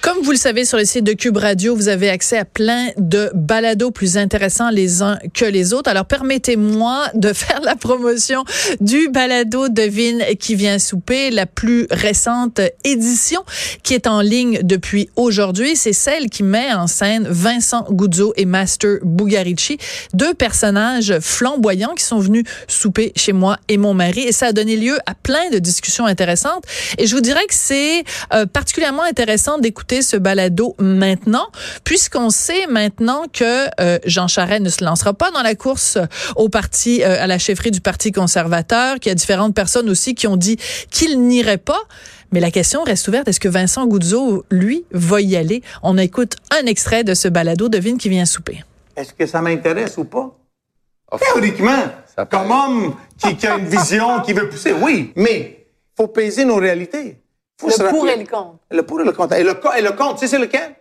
Comme vous le savez, sur le site de Cube Radio, vous avez accès à plein de balados plus intéressants les uns que les autres. Alors, permettez-moi de faire la promotion du balado Devine qui vient souper, la plus récente édition qui est en ligne depuis aujourd'hui. C'est celle qui met en scène Vincent Guzzo et Master Bugarici, deux personnages flamboyants qui sont venus souper chez moi et mon mari. Et ça a donné lieu à plein de discussions intéressantes. Et je vous dirais que c'est euh, particulièrement intéressant d'écouter ce balado maintenant, puisqu'on sait maintenant que euh, Jean Charest ne se lancera pas dans la course au parti, euh, à la chefferie du Parti conservateur, qu'il y a différentes personnes aussi qui ont dit qu'il n'irait pas. Mais la question reste ouverte. Est-ce que Vincent Goudzo, lui, va y aller? On écoute un extrait de ce balado. Devine qui vient souper. Est-ce que ça m'intéresse ou pas? Théoriquement, comme homme qui, qui, a une vision, qui veut pousser, oui, mais il faut peser nos réalités le pour et le contre. Le pour et le contre. Et le, et le contre, tu sais c'est lequel?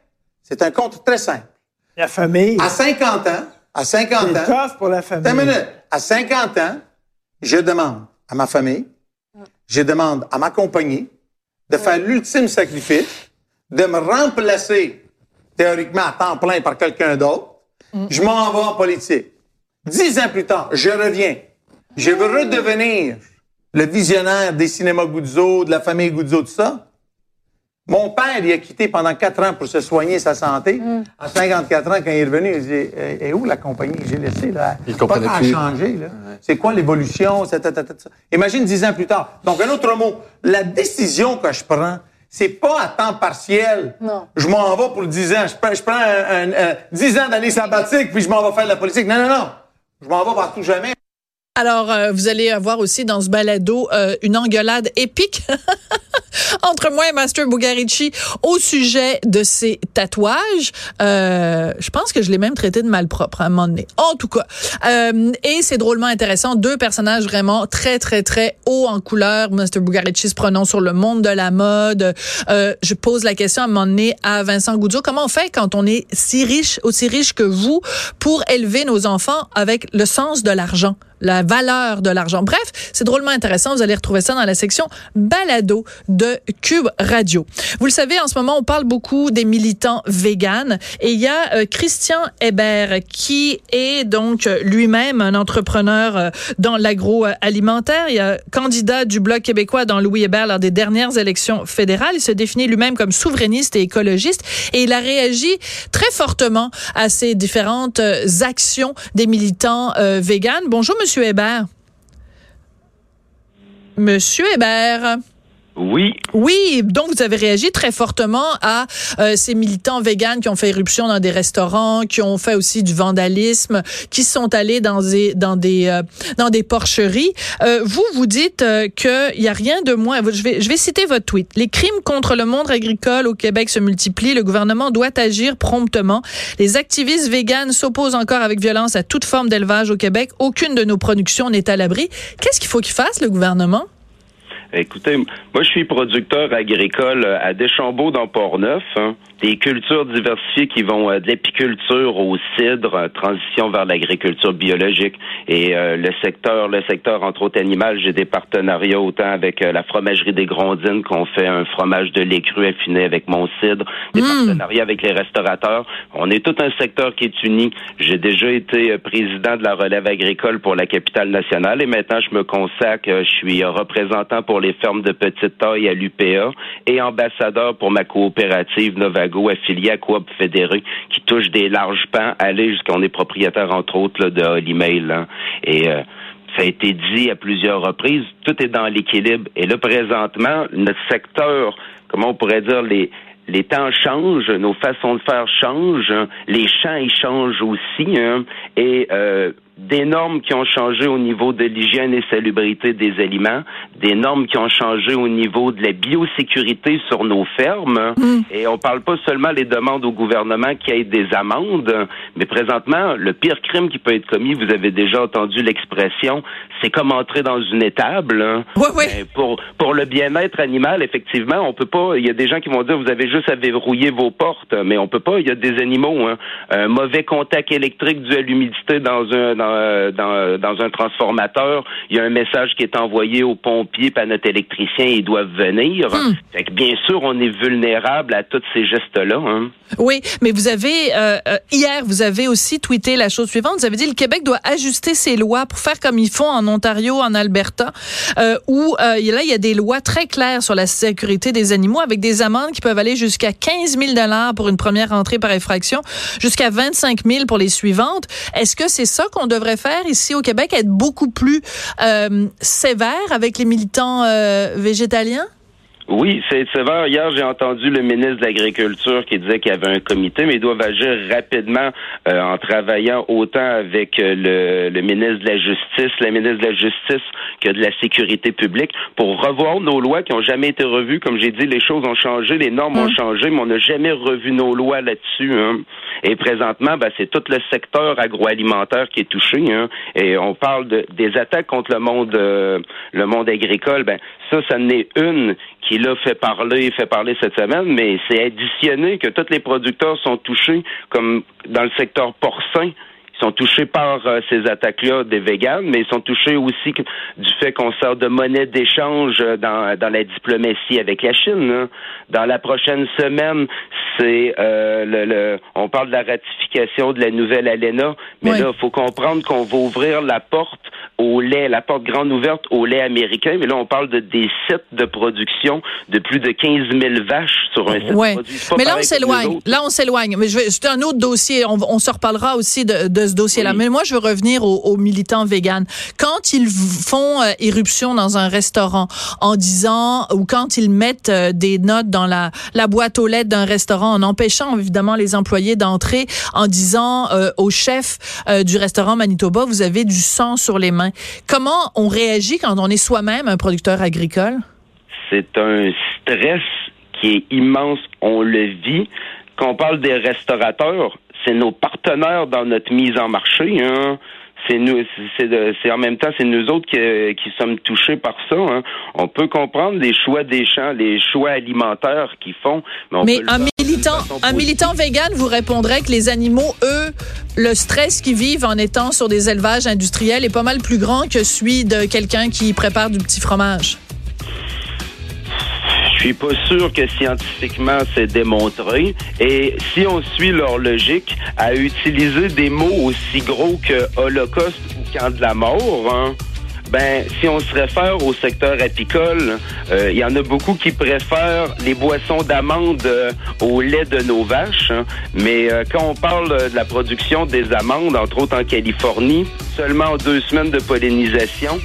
C'est un contre très simple. La famille. À 50 ans, à 50 ans. C'est pour la famille. minute. À 50 ans, je demande à ma famille, je demande à ma compagnie de faire l'ultime sacrifice, de me remplacer théoriquement à temps plein par quelqu'un d'autre. Mm. Je m'en vais en politique. Dix ans plus tard, je reviens. Je veux redevenir le visionnaire des cinémas Guzzo, de la famille Guzzo, tout ça. Mon père, il a quitté pendant quatre ans pour se soigner sa santé. Mm. À 54 ans, quand il est revenu, il dit Et eh, où la compagnie? J'ai laissé là. Il comprenait pas changer là. C'est quoi l'évolution? Imagine dix ans plus tard. Donc un autre mot, la décision que je prends, c'est pas à temps partiel. Non. Je m'en vais pour dix ans. Je prends, je prends dix ans d'année sabbatique puis je m'en vais faire de la politique. Non, non, non. Je m'en vais partout jamais. Alors, euh, vous allez avoir aussi dans ce balado euh, une engueulade épique entre moi et Master Bugarici au sujet de ses tatouages. Euh, je pense que je l'ai même traité de malpropre à un moment donné. En tout cas, et c'est drôlement intéressant. Deux personnages vraiment très, très, très hauts en couleur. Master Bugarici se prononce sur le monde de la mode. je pose la question à un moment donné à Vincent Goudzo. Comment on fait quand on est si riche, aussi riche que vous, pour élever nos enfants avec le sens de l'argent? La valeur de l'argent. Bref, c'est drôlement intéressant. Vous allez retrouver ça dans la section balado de Cube Radio. Vous le savez, en ce moment, on parle beaucoup des militants véganes et il y a euh, Christian Hébert qui est donc lui-même un entrepreneur euh, dans l'agroalimentaire. Il y a candidat du Bloc québécois dans Louis Hébert lors des dernières élections fédérales. Il se définit lui-même comme souverainiste et écologiste et il a réagi très fortement à ces différentes euh, actions des militants véganes. Bonjour, monsieur Monsieur Hébert. Monsieur Hébert. Oui. Oui, donc vous avez réagi très fortement à euh, ces militants véganes qui ont fait éruption dans des restaurants, qui ont fait aussi du vandalisme, qui sont allés dans des dans des euh, dans des porcheries. Euh, vous vous dites qu'il y a rien de moins. Je vais je vais citer votre tweet. Les crimes contre le monde agricole au Québec se multiplient. Le gouvernement doit agir promptement. Les activistes véganes s'opposent encore avec violence à toute forme d'élevage au Québec. Aucune de nos productions n'est à l'abri. Qu'est-ce qu'il faut qu'il fasse le gouvernement? Écoutez, moi, je suis producteur agricole à Deschambault dans Port-Neuf. Hein. Des cultures diversifiées qui vont euh, de l'apiculture au cidre, euh, transition vers l'agriculture biologique et euh, le secteur, le secteur entre autres animal. J'ai des partenariats autant avec la fromagerie des Grondines qu'on fait un fromage de lait cru affiné avec mon cidre, des hmm. partenariats avec les restaurateurs. On est tout un secteur qui est uni. J'ai déjà été président de la relève agricole pour la capitale nationale et maintenant je me consacre, je suis représentant pour les fermes de petite taille à l'UPA et ambassadeur pour ma coopérative Novago affiliée à Coop Fédéré qui touche des larges pans, aller jusqu'on est propriétaire entre autres de Hollymail. Hein. Et euh, ça a été dit à plusieurs reprises, tout est dans l'équilibre. Et là, présentement, notre secteur, comment on pourrait dire, les, les temps changent, nos façons de faire changent, les champs ils changent aussi, hein, et euh, des normes qui ont changé au niveau de l'hygiène et salubrité des aliments, des normes qui ont changé au niveau de la biosécurité sur nos fermes. Mm. Et on parle pas seulement les demandes au gouvernement qui aient des amendes, mais présentement, le pire crime qui peut être commis, vous avez déjà entendu l'expression, c'est comme entrer dans une étable. Hein. Pour, pour le bien-être animal, effectivement, on peut pas, il y a des gens qui vont dire, vous avez juste à verrouiller vos portes, mais on peut pas, il y a des animaux, hein. un mauvais contact électrique dû à l'humidité dans un, dans, dans, dans un transformateur, il y a un message qui est envoyé aux pompiers, à notre électricien, ils doivent venir. Hmm. Fait que bien sûr, on est vulnérable à tous ces gestes-là. Hein. Oui, mais vous avez euh, euh, hier, vous avez aussi tweeté la chose suivante. Vous avez dit le Québec doit ajuster ses lois pour faire comme ils font en Ontario, en Alberta, euh, où euh, là il y a des lois très claires sur la sécurité des animaux, avec des amendes qui peuvent aller jusqu'à 15 000 dollars pour une première entrée par infraction, jusqu'à 25 000 pour les suivantes. Est-ce que c'est ça qu'on devrait faire ici au Québec, être beaucoup plus euh, sévère avec les militants euh, végétaliens? Oui, c'est sévère. Hier, j'ai entendu le ministre de l'Agriculture qui disait qu'il y avait un comité, mais ils doivent agir rapidement euh, en travaillant autant avec euh, le, le, ministre de la Justice, la ministre de la Justice que de la Sécurité publique pour revoir nos lois qui ont jamais été revues. Comme j'ai dit, les choses ont changé, les normes ont changé, mais on n'a jamais revu nos lois là-dessus. Hein. Et présentement, ben, c'est tout le secteur agroalimentaire qui est touché. Hein. Et on parle de, des attaques contre le monde, euh, le monde agricole. Ben, ça, ça n'est une qui l'a fait parler, fait parler cette semaine, mais c'est additionné que tous les producteurs sont touchés, comme dans le secteur porcin, ils sont touchés par euh, ces attaques-là des véganes, mais ils sont touchés aussi du fait qu'on sert de monnaie d'échange dans, dans la diplomatie avec la Chine. Hein. Dans la prochaine semaine, c'est euh, le, le, on parle de la ratification de la nouvelle ALENA, mais Oui. là, il faut comprendre qu'on va ouvrir la porte au lait, la porte grande ouverte au lait américain, mais là, on parle de des sites de production de plus de 15 000 vaches sur un site Ouais. C'est pas Mais là, on s'éloigne. Là, on s'éloigne. Mais je vais, c'est un autre dossier. On, on se reparlera aussi de, de ce dossier-là. Oui. Mais moi, je veux revenir aux, aux militants véganes. Quand ils font euh, irruption dans un restaurant en disant, ou quand ils mettent euh, des notes dans la, la boîte aux lettres d'un restaurant en empêchant évidemment les employés d'entrer en disant euh, au chef euh, du restaurant Manitoba, vous avez du sang sur les mains. Comment on réagit quand on est soi-même un producteur agricole? c'est un stress qui est immense. On le vit. Quand on parle des restaurateurs, c'est nos partenaires dans notre mise en marché. Hein. C'est nous, c'est en même temps, c'est nous autres qui, qui sommes touchés par ça. Hein. On peut comprendre les choix des champs, les choix alimentaires qu'ils font, mais on Mais peut le un militant, un militant vegan vous répondrait que les animaux, eux, le stress qu'ils vivent en étant sur des élevages industriels est pas mal plus grand que celui de quelqu'un qui prépare du petit fromage. Je suis pas sûr que scientifiquement c'est démontré. Et si on suit leur logique à utiliser des mots aussi gros que Holocauste ou camp de la mort, hein, ben si on se réfère au secteur apicole, euh, il y en a beaucoup qui préfèrent les boissons d'amande euh, au lait de nos vaches. hein. Mais euh, quand on parle de la production des amandes, entre autres en Californie, seulement en deux semaines de pollinisation,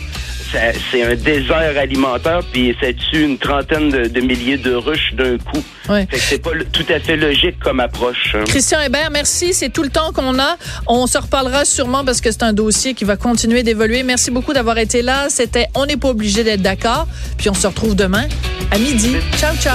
c'est un désert alimentaire, puis ça tue une trentaine de, de milliers de ruches d'un coup. Ouais. Fait que c'est pas tout à fait logique comme approche. hein. Christian Hébert, merci. C'est tout le temps qu'on a. On se reparlera sûrement parce que c'est un dossier qui va continuer d'évoluer. Merci beaucoup d'avoir été là. C'était On n'est pas obligé d'être d'accord. Puis on se retrouve demain à midi. Ciao, ciao.